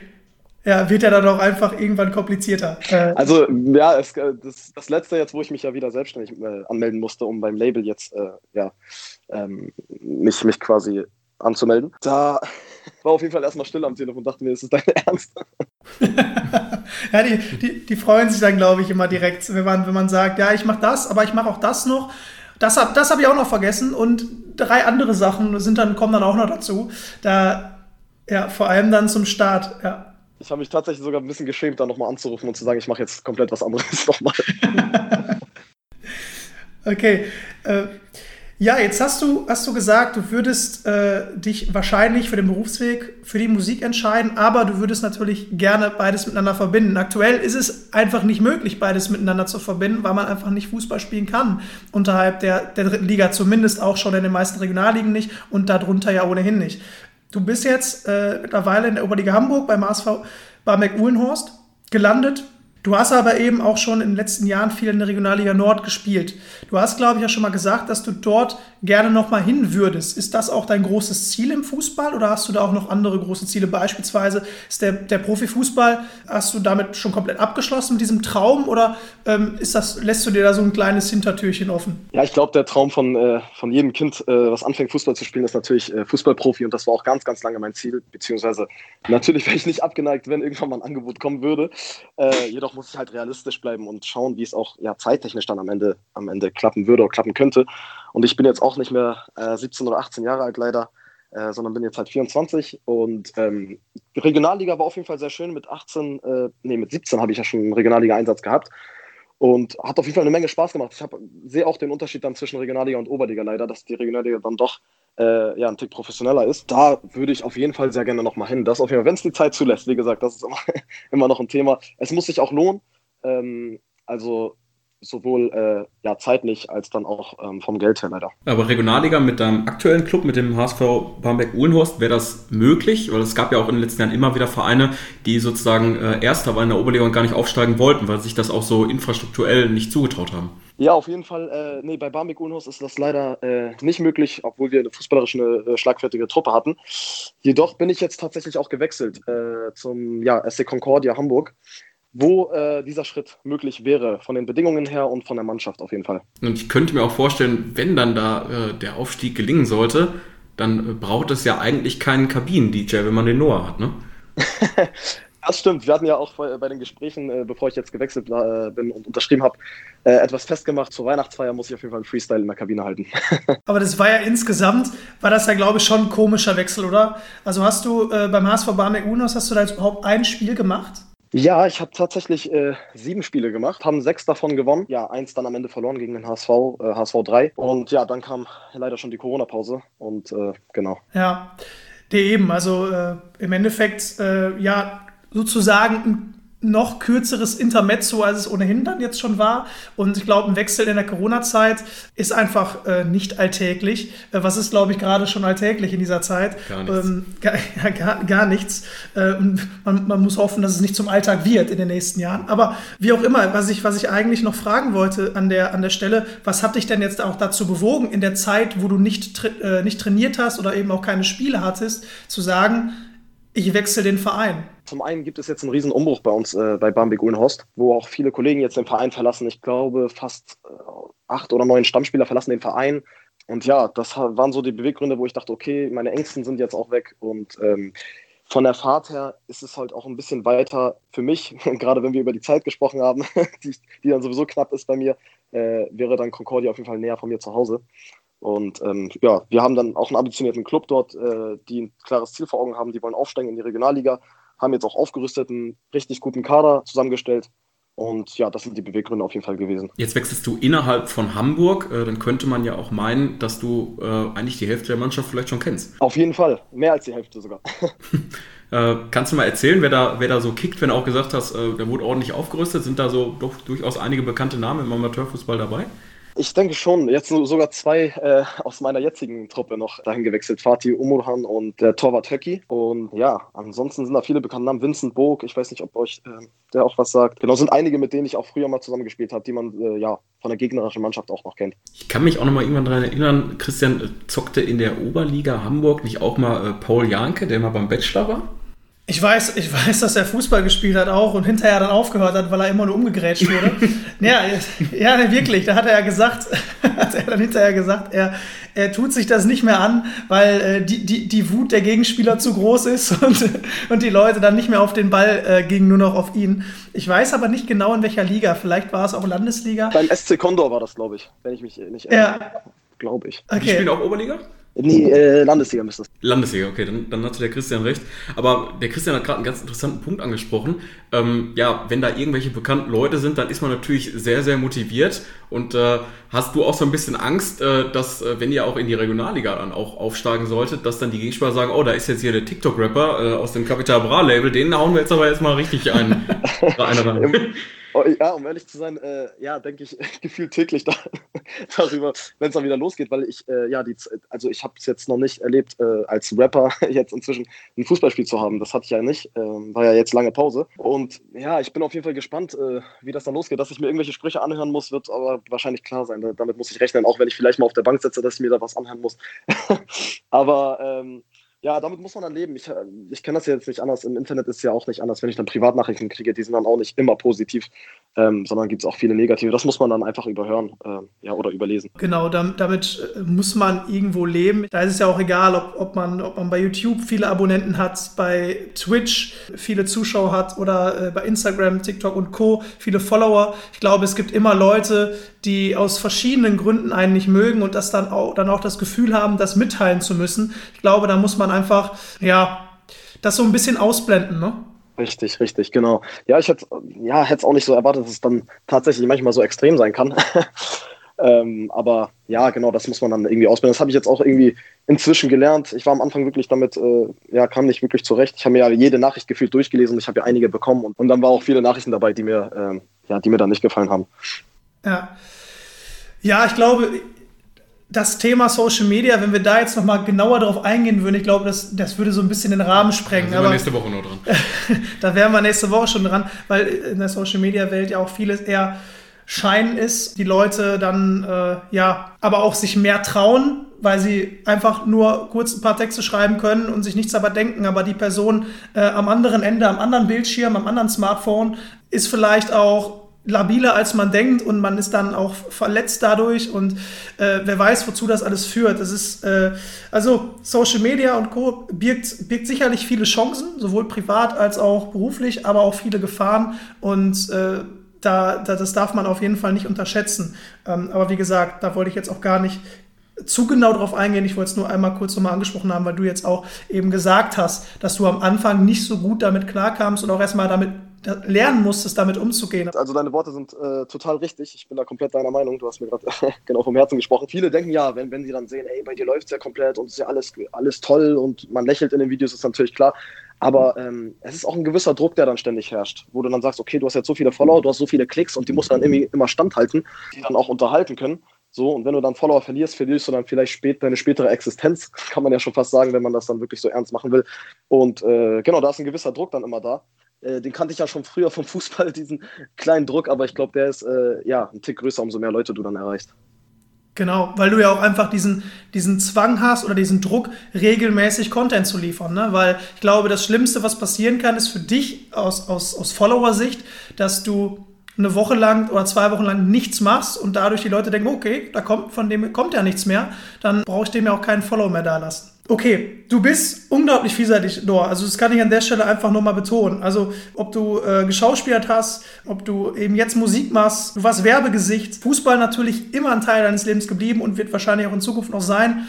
Ja, wird ja dann auch einfach irgendwann komplizierter. Äh, also, ja, es, äh, das, das letzte jetzt, wo ich mich ja wieder selbstständig äh, anmelden musste, um beim Label jetzt, äh, ja, ähm, mich, mich quasi anzumelden, da war auf jeden Fall erstmal still am Telefon und dachte mir, ist das dein *laughs* Ernst? *laughs* ja, die, die, die freuen sich dann, glaube ich, immer direkt, wenn man, wenn man sagt, ja, ich mache das, aber ich mache auch das noch. Das habe das hab ich auch noch vergessen und drei andere Sachen sind dann, kommen dann auch noch dazu. Da, ja, vor allem dann zum Start, ja. Ich habe mich tatsächlich sogar ein bisschen geschämt, da nochmal anzurufen und zu sagen, ich mache jetzt komplett was anderes *laughs* nochmal. okay. Äh, ja, jetzt hast du, hast du gesagt, du würdest äh, dich wahrscheinlich für den Berufsweg, für die Musik entscheiden, aber du würdest natürlich gerne beides miteinander verbinden. Aktuell ist es einfach nicht möglich, beides miteinander zu verbinden, weil man einfach nicht Fußball spielen kann. Unterhalb der, der dritten Liga zumindest auch schon in den meisten Regionalligen nicht und darunter ja ohnehin nicht. Du bist jetzt äh, mittlerweile in der Oberliga Hamburg beim ASV Barmek-Uhlenhorst gelandet Du hast aber eben auch schon in den letzten Jahren viel in der Regionalliga Nord gespielt. Du hast, glaube ich, ja schon mal gesagt, dass du dort gerne nochmal hin würdest. Ist das auch dein großes Ziel im Fußball oder hast du da auch noch andere große Ziele? Beispielsweise ist der, der Profifußball, hast du damit schon komplett abgeschlossen mit diesem Traum oder ähm, ist das, lässt du dir da so ein kleines Hintertürchen offen? Ja, ich glaube, der Traum von, äh, von jedem Kind, äh, was anfängt Fußball zu spielen, ist natürlich äh, Fußballprofi und das war auch ganz, ganz lange mein Ziel. Beziehungsweise natürlich wäre ich nicht abgeneigt, wenn irgendwann mal ein Angebot kommen würde. Äh, jedoch jedoch muss ich halt realistisch bleiben und schauen, wie es auch ja, zeittechnisch dann am Ende, am Ende klappen würde oder klappen könnte. Und ich bin jetzt auch nicht mehr äh, 17 oder 18 Jahre alt leider, äh, sondern bin jetzt halt 24. Und ähm, die Regionalliga war auf jeden Fall sehr schön. Mit 18, äh, nee, mit 17 habe ich ja schon einen Regionalliga-Einsatz gehabt. Und hat auf jeden Fall eine Menge Spaß gemacht. Ich sehe auch den Unterschied dann zwischen Regionalliga und Oberliga leider, dass die Regionalliga dann doch äh, ja, ein Tick professioneller ist. Da würde ich auf jeden Fall sehr gerne nochmal hin. Das auf jeden Fall, wenn es die Zeit zulässt. Wie gesagt, das ist immer, *laughs* immer noch ein Thema. Es muss sich auch lohnen. Ähm, also sowohl äh, ja, zeitlich als dann auch ähm, vom Geld her leider. Aber Regionalliga mit deinem aktuellen Club, mit dem HSV Barmbek-Uhlenhorst, wäre das möglich? Weil es gab ja auch in den letzten Jahren immer wieder Vereine, die sozusagen äh, Erster waren in der Oberliga und gar nicht aufsteigen wollten, weil sich das auch so infrastrukturell nicht zugetraut haben. Ja, auf jeden Fall. Äh, nee, bei Barmbek Uhlenhorst ist das leider äh, nicht möglich, obwohl wir eine fußballerisch eine äh, schlagfertige Truppe hatten. Jedoch bin ich jetzt tatsächlich auch gewechselt äh, zum ja, SC Concordia Hamburg wo äh, dieser Schritt möglich wäre, von den Bedingungen her und von der Mannschaft auf jeden Fall. Und ich könnte mir auch vorstellen, wenn dann da äh, der Aufstieg gelingen sollte, dann äh, braucht es ja eigentlich keinen Kabinen-DJ, wenn man den Noah hat, ne? *laughs* das stimmt. Wir hatten ja auch bei den Gesprächen, äh, bevor ich jetzt gewechselt äh, bin und unterschrieben habe, äh, etwas festgemacht. Zur Weihnachtsfeier muss ich auf jeden Fall einen Freestyle in der Kabine halten. *laughs* Aber das war ja insgesamt, war das ja, glaube ich, schon ein komischer Wechsel, oder? Also hast du beim HSV Barmek Unos, hast du da jetzt überhaupt ein Spiel gemacht? Ja, ich habe tatsächlich äh, sieben Spiele gemacht, haben sechs davon gewonnen. Ja, eins dann am Ende verloren gegen den HSV, äh, HSV 3. Und ja, dann kam leider schon die Corona-Pause und äh, genau. Ja, der eben, also äh, im Endeffekt, äh, ja, sozusagen ein noch kürzeres Intermezzo, als es ohnehin dann jetzt schon war. Und ich glaube, ein Wechsel in der Corona-Zeit ist einfach äh, nicht alltäglich. Äh, was ist, glaube ich, gerade schon alltäglich in dieser Zeit? Gar nichts. Ähm, gar, *laughs* ja, gar, gar, nichts. Äh, man, man, muss hoffen, dass es nicht zum Alltag wird in den nächsten Jahren. Aber wie auch immer, was ich, was ich eigentlich noch fragen wollte an der, an der Stelle, was hat dich denn jetzt auch dazu bewogen, in der Zeit, wo du nicht, tra äh, nicht trainiert hast oder eben auch keine Spiele hattest, zu sagen, ich wechsle den Verein. Zum einen gibt es jetzt einen riesen Umbruch bei uns äh, bei Bamberg Uhlenhorst, wo auch viele Kollegen jetzt den Verein verlassen. Ich glaube, fast äh, acht oder neun Stammspieler verlassen den Verein. Und ja, das waren so die Beweggründe, wo ich dachte, okay, meine Ängsten sind jetzt auch weg. Und ähm, von der Fahrt her ist es halt auch ein bisschen weiter für mich, *laughs* gerade wenn wir über die Zeit gesprochen haben, *laughs* die, die dann sowieso knapp ist bei mir, äh, wäre dann Concordia auf jeden Fall näher von mir zu Hause. Und ähm, ja, wir haben dann auch einen ambitionierten Club dort, äh, die ein klares Ziel vor Augen haben. Die wollen aufsteigen in die Regionalliga, haben jetzt auch aufgerüstet, einen richtig guten Kader zusammengestellt. Und ja, das sind die Beweggründe auf jeden Fall gewesen. Jetzt wechselst du innerhalb von Hamburg. Äh, dann könnte man ja auch meinen, dass du äh, eigentlich die Hälfte der Mannschaft vielleicht schon kennst. Auf jeden Fall. Mehr als die Hälfte sogar. *laughs* äh, kannst du mal erzählen, wer da, wer da so kickt, wenn du auch gesagt hast, da wurde ordentlich aufgerüstet? Sind da so doch durchaus einige bekannte Namen im Amateurfußball dabei? Ich denke schon. Jetzt sogar zwei äh, aus meiner jetzigen Truppe noch dahin gewechselt. Fatih Umurhan und der Torwart Höcki. Und ja, ansonsten sind da viele bekannte Namen. Vincent Bog, ich weiß nicht, ob euch äh, der auch was sagt. Genau, sind einige, mit denen ich auch früher mal zusammengespielt habe, die man äh, ja von der gegnerischen Mannschaft auch noch kennt. Ich kann mich auch noch mal irgendwann daran erinnern, Christian zockte in der Oberliga Hamburg nicht auch mal äh, Paul Janke, der mal beim Bachelor war? Ich weiß, ich weiß, dass er Fußball gespielt hat auch und hinterher dann aufgehört hat, weil er immer nur umgegrätscht wurde. *laughs* ja, ja, wirklich. Da hat er ja gesagt, *laughs* hat er dann hinterher gesagt, er, er tut sich das nicht mehr an, weil äh, die, die, die Wut der Gegenspieler zu groß ist *laughs* und, und die Leute dann nicht mehr auf den Ball äh, gingen, nur noch auf ihn. Ich weiß aber nicht genau in welcher Liga. Vielleicht war es auch Landesliga. Beim SC Condor war das, glaube ich, wenn ich mich nicht erinnere. Ja. Glaube ich. Okay. Die spielen auch Oberliga? Nee, äh, Landesliga müsste es. Landesliga, okay, dann, dann hatte der Christian recht. Aber der Christian hat gerade einen ganz interessanten Punkt angesprochen. Ähm, ja, wenn da irgendwelche bekannten Leute sind, dann ist man natürlich sehr, sehr motiviert. Und äh, hast du auch so ein bisschen Angst, äh, dass, äh, wenn ihr auch in die Regionalliga dann auch aufsteigen solltet, dass dann die Gegenspieler sagen, oh, da ist jetzt hier der TikTok-Rapper äh, aus dem Capital Bra-Label, den hauen wir jetzt aber jetzt mal richtig ein. *laughs* Oh, ja, um ehrlich zu sein, äh, ja, denke ich *laughs* gefühlt täglich da, *laughs* darüber, wenn es dann wieder losgeht, weil ich, äh, ja, die, also ich habe es jetzt noch nicht erlebt, äh, als Rapper *laughs* jetzt inzwischen ein Fußballspiel zu haben. Das hatte ich ja nicht, ähm, war ja jetzt lange Pause. Und ja, ich bin auf jeden Fall gespannt, äh, wie das dann losgeht. Dass ich mir irgendwelche Sprüche anhören muss, wird aber wahrscheinlich klar sein. Damit muss ich rechnen, auch wenn ich vielleicht mal auf der Bank sitze, dass ich mir da was anhören muss. aber ähm, ja, damit muss man dann leben. Ich, äh, ich kenne das ja jetzt nicht anders. Im Internet ist es ja auch nicht anders, wenn ich dann Privatnachrichten kriege, die sind dann auch nicht immer positiv, ähm, sondern gibt es auch viele negative. Das muss man dann einfach überhören äh, ja, oder überlesen. Genau, damit, damit, äh, muss man irgendwo leben. Da ist es ja auch egal, ob, ob, man, ob man bei YouTube viele Abonnenten hat, bei Twitch viele Zuschauer hat oder äh, bei Instagram, TikTok und Co. viele Follower. Ich glaube, es gibt immer Leute, die aus verschiedenen Gründen einen nicht mögen und das dann auch, dann auch das Gefühl haben, das mitteilen zu müssen. Ich glaube, da muss man einfach, ja, das so ein bisschen ausblenden, ne? Richtig, richtig, genau. Ja, ich hätte ja, es auch nicht so erwartet, dass es dann tatsächlich manchmal so extrem sein kann. *laughs* ähm, aber ja, genau, das muss man dann irgendwie ausblenden. Das habe ich jetzt auch irgendwie inzwischen gelernt. Ich war am Anfang wirklich damit, äh, ja, kam nicht wirklich zurecht. Ich habe mir ja jede Nachricht gefühlt durchgelesen und ich habe ja einige bekommen und, und dann war auch viele Nachrichten dabei, die mir, ähm, ja, die mir dann nicht gefallen haben. Ja. Ja, ich glaube, das Thema Social Media, wenn wir da jetzt nochmal genauer drauf eingehen würden, ich glaube, das, das würde so ein bisschen den Rahmen sprengen. Da sind wir nächste Woche noch dran. *laughs* da wären wir nächste Woche schon dran, weil in der Social Media Welt ja auch vieles eher Schein ist, die Leute dann äh, ja, aber auch sich mehr trauen, weil sie einfach nur kurz ein paar Texte schreiben können und sich nichts dabei denken, aber die Person äh, am anderen Ende, am anderen Bildschirm, am anderen Smartphone ist vielleicht auch labiler, als man denkt und man ist dann auch verletzt dadurch und äh, wer weiß, wozu das alles führt. Das ist, äh, also Social Media und Co. Birgt, birgt sicherlich viele Chancen, sowohl privat als auch beruflich, aber auch viele Gefahren und äh, da, da, das darf man auf jeden Fall nicht unterschätzen. Ähm, aber wie gesagt, da wollte ich jetzt auch gar nicht zu genau drauf eingehen. Ich wollte es nur einmal kurz nochmal angesprochen haben, weil du jetzt auch eben gesagt hast, dass du am Anfang nicht so gut damit klarkamst und auch erstmal damit lernen musstest, damit umzugehen. Also deine Worte sind äh, total richtig. Ich bin da komplett deiner Meinung. Du hast mir gerade *laughs* genau vom Herzen gesprochen. Viele denken ja, wenn, wenn sie dann sehen, ey, bei dir läuft es ja komplett und es ist ja alles, alles toll und man lächelt in den Videos, ist natürlich klar. Aber ähm, es ist auch ein gewisser Druck, der dann ständig herrscht, wo du dann sagst, okay, du hast jetzt so viele Follower, du hast so viele Klicks und die musst du dann irgendwie immer standhalten, die dann auch unterhalten können. So, und wenn du dann Follower verlierst, verlierst du dann vielleicht spät deine spätere Existenz, *laughs* kann man ja schon fast sagen, wenn man das dann wirklich so ernst machen will. Und äh, genau, da ist ein gewisser Druck dann immer da. Äh, den kannte ich ja schon früher vom Fußball, *laughs* diesen kleinen Druck, aber ich glaube, der ist äh, ja ein Tick größer, umso mehr Leute du dann erreichst. Genau, weil du ja auch einfach diesen, diesen Zwang hast oder diesen Druck, regelmäßig Content zu liefern. Ne? Weil ich glaube, das Schlimmste, was passieren kann, ist für dich aus, aus, aus Follower-Sicht, dass du eine Woche lang oder zwei Wochen lang nichts machst und dadurch die Leute denken, okay, da kommt, von dem kommt ja nichts mehr, dann brauche ich dem ja auch keinen Follow mehr da lassen. Okay, du bist unglaublich vielseitig, Dor. Also das kann ich an der Stelle einfach nochmal betonen. Also ob du äh, geschauspielert hast, ob du eben jetzt Musik machst, du warst Werbegesicht. Fußball natürlich immer ein Teil deines Lebens geblieben und wird wahrscheinlich auch in Zukunft noch sein.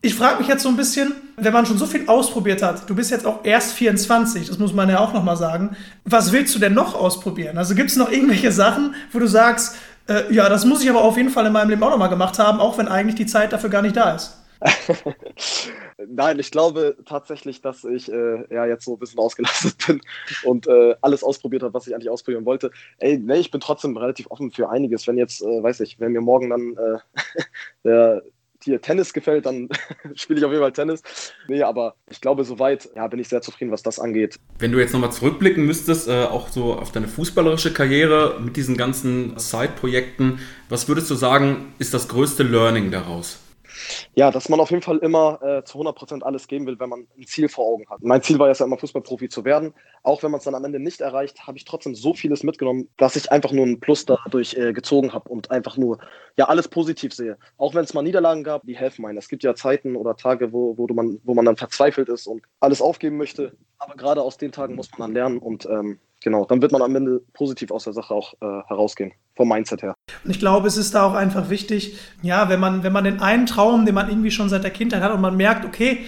Ich frage mich jetzt so ein bisschen, wenn man schon so viel ausprobiert hat, du bist jetzt auch erst 24, das muss man ja auch nochmal sagen, was willst du denn noch ausprobieren? Also gibt es noch irgendwelche Sachen, wo du sagst, äh, ja, das muss ich aber auf jeden Fall in meinem Leben auch nochmal gemacht haben, auch wenn eigentlich die Zeit dafür gar nicht da ist? *laughs* Nein, ich glaube tatsächlich, dass ich äh, ja jetzt so ein bisschen ausgelastet *laughs* bin und äh, alles ausprobiert habe, was ich eigentlich ausprobieren wollte. Ey, nee, ich bin trotzdem relativ offen für einiges. Wenn jetzt, äh, weiß ich, wenn mir morgen dann äh, *laughs* der dir Tennis gefällt, dann spiele ich auf jeden Fall Tennis. Nee, aber ich glaube, soweit ja, bin ich sehr zufrieden, was das angeht. Wenn du jetzt nochmal zurückblicken müsstest, äh, auch so auf deine fußballerische Karriere mit diesen ganzen Side-Projekten, was würdest du sagen, ist das größte Learning daraus? Ja, dass man auf jeden Fall immer äh, zu 100% alles geben will, wenn man ein Ziel vor Augen hat. Mein Ziel war ja immer Fußballprofi zu werden. Auch wenn man es dann am Ende nicht erreicht, habe ich trotzdem so vieles mitgenommen, dass ich einfach nur ein Plus dadurch äh, gezogen habe und einfach nur ja alles positiv sehe. Auch wenn es mal Niederlagen gab, die helfen einem. Es gibt ja Zeiten oder Tage, wo, wo, man, wo man dann verzweifelt ist und alles aufgeben möchte. Aber gerade aus den Tagen muss man dann lernen und ähm, genau, dann wird man am Ende positiv aus der Sache auch äh, herausgehen, vom Mindset her. Und ich glaube, es ist da auch einfach wichtig, ja, wenn man, wenn man den einen Traum, den man irgendwie schon seit der Kindheit hat und man merkt, okay,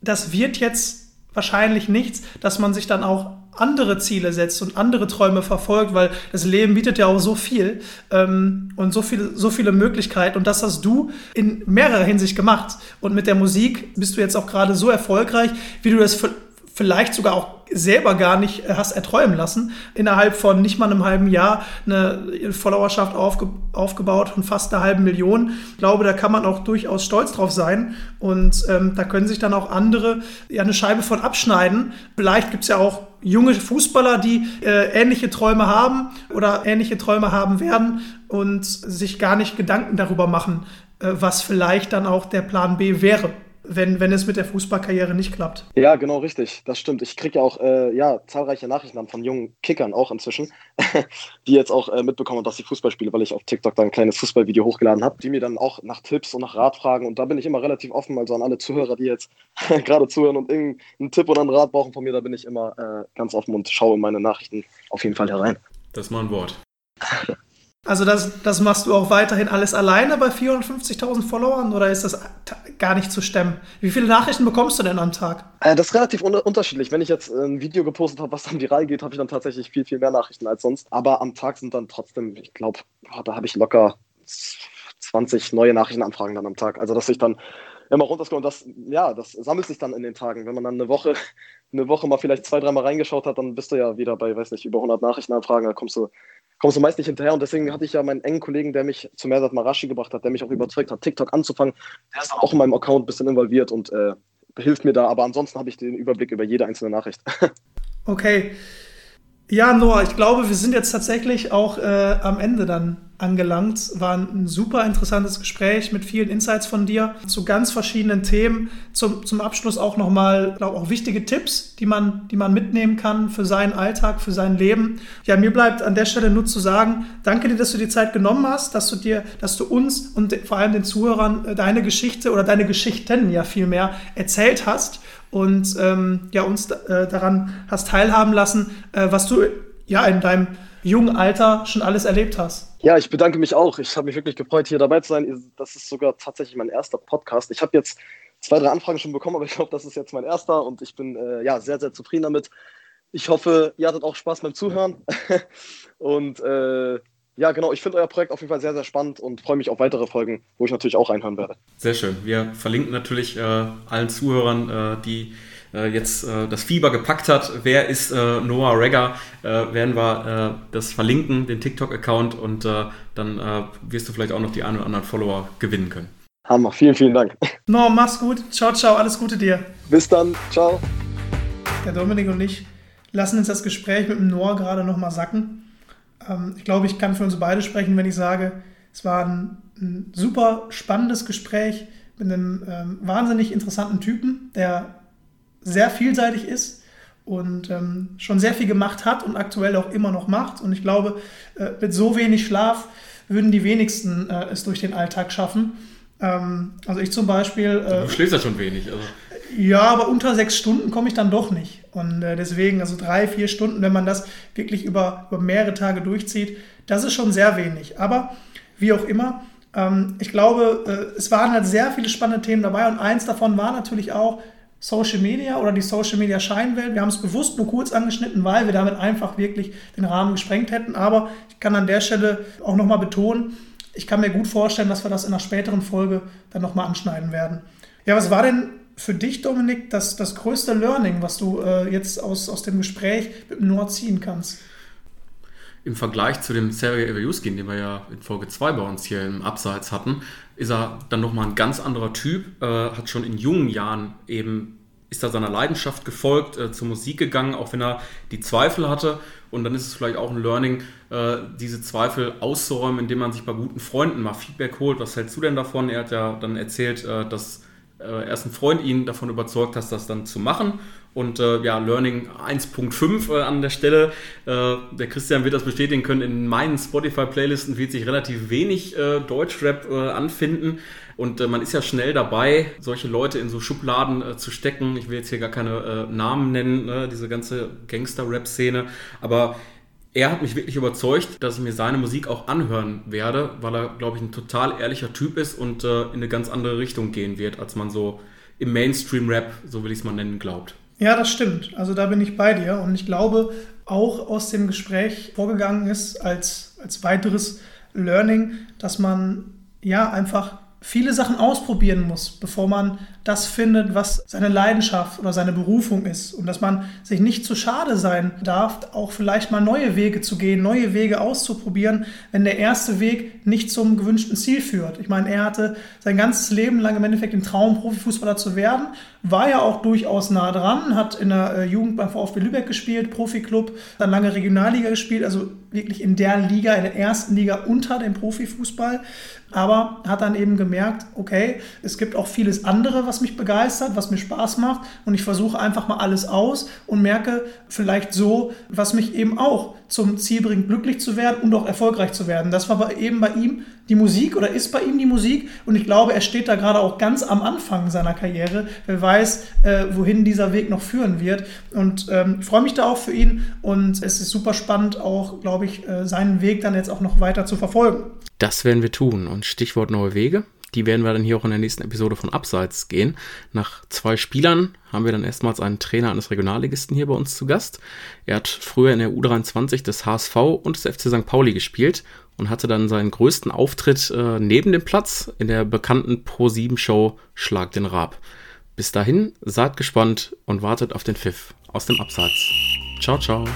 das wird jetzt wahrscheinlich nichts, dass man sich dann auch andere Ziele setzt und andere Träume verfolgt, weil das Leben bietet ja auch so viel ähm, und so viele, so viele Möglichkeiten. Und das hast du in mehrerer Hinsicht gemacht. Und mit der Musik bist du jetzt auch gerade so erfolgreich, wie du das vielleicht sogar auch selber gar nicht äh, hast erträumen lassen. Innerhalb von nicht mal einem halben Jahr eine Followerschaft aufge aufgebaut von fast einer halben Million. Ich glaube, da kann man auch durchaus stolz drauf sein. Und ähm, da können sich dann auch andere ja eine Scheibe von abschneiden. Vielleicht gibt es ja auch junge Fußballer, die äh, ähnliche Träume haben oder ähnliche Träume haben werden und sich gar nicht Gedanken darüber machen, äh, was vielleicht dann auch der Plan B wäre wenn, wenn es mit der Fußballkarriere nicht klappt. Ja, genau richtig. Das stimmt. Ich kriege ja auch äh, ja, zahlreiche Nachrichten von jungen Kickern auch inzwischen, *laughs* die jetzt auch äh, mitbekommen, dass ich Fußball spiele, weil ich auf TikTok da ein kleines Fußballvideo hochgeladen habe, die mir dann auch nach Tipps und nach Rat fragen. Und da bin ich immer relativ offen, also an alle Zuhörer, die jetzt *laughs* gerade zuhören und irgendeinen Tipp oder einen Rat brauchen von mir, da bin ich immer äh, ganz offen und schaue in meine Nachrichten auf jeden Fall herein. Das ist mal ein Wort. *laughs* Also das, das machst du auch weiterhin alles alleine bei 450.000 Followern oder ist das gar nicht zu stemmen? Wie viele Nachrichten bekommst du denn am Tag? Äh, das ist relativ un unterschiedlich. Wenn ich jetzt ein Video gepostet habe, was dann viral geht, habe ich dann tatsächlich viel, viel mehr Nachrichten als sonst. Aber am Tag sind dann trotzdem, ich glaube, da habe ich locker 20 neue Nachrichtenanfragen dann am Tag. Also dass ich dann immer runterscrollen. Und das, ja, das sammelt sich dann in den Tagen. Wenn man dann eine Woche, *laughs* eine Woche mal vielleicht zwei, dreimal reingeschaut hat, dann bist du ja wieder bei, weiß nicht, über 100 Nachrichtenanfragen. Da kommst du kommst du meist nicht hinterher. Und deswegen hatte ich ja meinen engen Kollegen, der mich zu Mersat Marashi gebracht hat, der mich auch überzeugt hat, TikTok anzufangen. Der ist auch in meinem Account ein bisschen involviert und äh, hilft mir da. Aber ansonsten habe ich den Überblick über jede einzelne Nachricht. *laughs* okay. Ja, Noah, ich glaube, wir sind jetzt tatsächlich auch äh, am Ende dann angelangt. War ein super interessantes Gespräch mit vielen Insights von dir zu ganz verschiedenen Themen. Zum, zum Abschluss auch nochmal, glaube auch wichtige Tipps, die man, die man mitnehmen kann für seinen Alltag, für sein Leben. Ja, mir bleibt an der Stelle nur zu sagen, danke dir, dass du die Zeit genommen hast, dass du dir, dass du uns und vor allem den Zuhörern äh, deine Geschichte oder deine Geschichten ja vielmehr erzählt hast und ähm, ja, uns äh, daran hast teilhaben lassen, äh, was du ja in deinem jungen Alter schon alles erlebt hast. Ja, ich bedanke mich auch. Ich habe mich wirklich gefreut, hier dabei zu sein. Das ist sogar tatsächlich mein erster Podcast. Ich habe jetzt zwei, drei Anfragen schon bekommen, aber ich glaube, das ist jetzt mein erster und ich bin äh, ja sehr, sehr zufrieden damit. Ich hoffe, ihr hattet auch Spaß beim Zuhören. *laughs* und äh, ja, genau, ich finde euer Projekt auf jeden Fall sehr, sehr spannend und freue mich auf weitere Folgen, wo ich natürlich auch reinhören werde. Sehr schön. Wir verlinken natürlich äh, allen Zuhörern, äh, die jetzt äh, das Fieber gepackt hat, wer ist äh, Noah Regger, äh, werden wir äh, das verlinken, den TikTok-Account und äh, dann wirst du vielleicht auch noch die einen oder anderen Follower gewinnen können. Hammer, vielen, vielen Dank. *laughs* Noah, mach's gut. Ciao, ciao, alles Gute dir. Bis dann, ciao. Der Dominik und ich lassen uns das Gespräch mit dem Noah gerade nochmal sacken. Ähm, ich glaube, ich kann für uns beide sprechen, wenn ich sage, es war ein, ein super spannendes Gespräch mit einem ähm, wahnsinnig interessanten Typen, der sehr vielseitig ist und ähm, schon sehr viel gemacht hat und aktuell auch immer noch macht. Und ich glaube, äh, mit so wenig Schlaf würden die wenigsten äh, es durch den Alltag schaffen. Ähm, also ich zum Beispiel. Äh, du schläfst ja schon wenig. Also. Ja, aber unter sechs Stunden komme ich dann doch nicht. Und äh, deswegen, also drei, vier Stunden, wenn man das wirklich über, über mehrere Tage durchzieht, das ist schon sehr wenig. Aber wie auch immer, ähm, ich glaube, äh, es waren halt sehr viele spannende Themen dabei und eins davon war natürlich auch, Social Media oder die Social Media Scheinwelt. Wir haben es bewusst nur kurz angeschnitten, weil wir damit einfach wirklich den Rahmen gesprengt hätten. Aber ich kann an der Stelle auch nochmal betonen, ich kann mir gut vorstellen, dass wir das in einer späteren Folge dann nochmal anschneiden werden. Ja, was war denn für dich, Dominik, das, das größte Learning, was du äh, jetzt aus, aus dem Gespräch mit Noah ziehen kannst? Im Vergleich zu dem Sergei Evajuskin, den wir ja in Folge 2 bei uns hier im Abseits hatten, ist er dann nochmal ein ganz anderer Typ, äh, hat schon in jungen Jahren eben ist da seiner Leidenschaft gefolgt, äh, zur Musik gegangen, auch wenn er die Zweifel hatte. Und dann ist es vielleicht auch ein Learning, äh, diese Zweifel auszuräumen, indem man sich bei guten Freunden mal Feedback holt. Was hältst du denn davon? Er hat ja dann erzählt, äh, dass äh, erst ein Freund ihn davon überzeugt hat, das dann zu machen. Und äh, ja, Learning 1.5 äh, an der Stelle. Äh, der Christian wird das bestätigen können. In meinen Spotify-Playlisten wird sich relativ wenig äh, Deutschrap äh, anfinden. Und man ist ja schnell dabei, solche Leute in so Schubladen zu stecken. Ich will jetzt hier gar keine Namen nennen, ne? diese ganze Gangster-Rap-Szene. Aber er hat mich wirklich überzeugt, dass ich mir seine Musik auch anhören werde, weil er, glaube ich, ein total ehrlicher Typ ist und äh, in eine ganz andere Richtung gehen wird, als man so im Mainstream-Rap, so will ich es mal nennen, glaubt. Ja, das stimmt. Also da bin ich bei dir und ich glaube, auch aus dem Gespräch vorgegangen ist als, als weiteres Learning, dass man ja einfach viele Sachen ausprobieren muss, bevor man das findet, was seine Leidenschaft oder seine Berufung ist. Und dass man sich nicht zu schade sein darf, auch vielleicht mal neue Wege zu gehen, neue Wege auszuprobieren, wenn der erste Weg nicht zum gewünschten Ziel führt. Ich meine, er hatte sein ganzes Leben lang im Endeffekt den Traum, Profifußballer zu werden, war ja auch durchaus nah dran, hat in der äh, Jugend beim VfB Lübeck gespielt, Profiklub, dann lange Regionalliga gespielt, also wirklich in der Liga, in der ersten Liga unter dem Profifußball aber hat dann eben gemerkt, okay, es gibt auch vieles andere, was mich begeistert, was mir Spaß macht und ich versuche einfach mal alles aus und merke vielleicht so, was mich eben auch zum Ziel bringt, glücklich zu werden und auch erfolgreich zu werden. Das war eben bei ihm die Musik oder ist bei ihm die Musik und ich glaube, er steht da gerade auch ganz am Anfang seiner Karriere. Wer weiß, äh, wohin dieser Weg noch führen wird und ähm, freue mich da auch für ihn und es ist super spannend auch, glaube ich, äh, seinen Weg dann jetzt auch noch weiter zu verfolgen. Das werden wir tun und Stichwort neue Wege. Die werden wir dann hier auch in der nächsten Episode von Abseits gehen. Nach zwei Spielern haben wir dann erstmals einen Trainer eines Regionalligisten hier bei uns zu Gast. Er hat früher in der U23 des HSV und des FC St. Pauli gespielt und hatte dann seinen größten Auftritt äh, neben dem Platz in der bekannten Pro-7-Show Schlag den Raab. Bis dahin, seid gespannt und wartet auf den Pfiff aus dem Abseits. Ciao, ciao.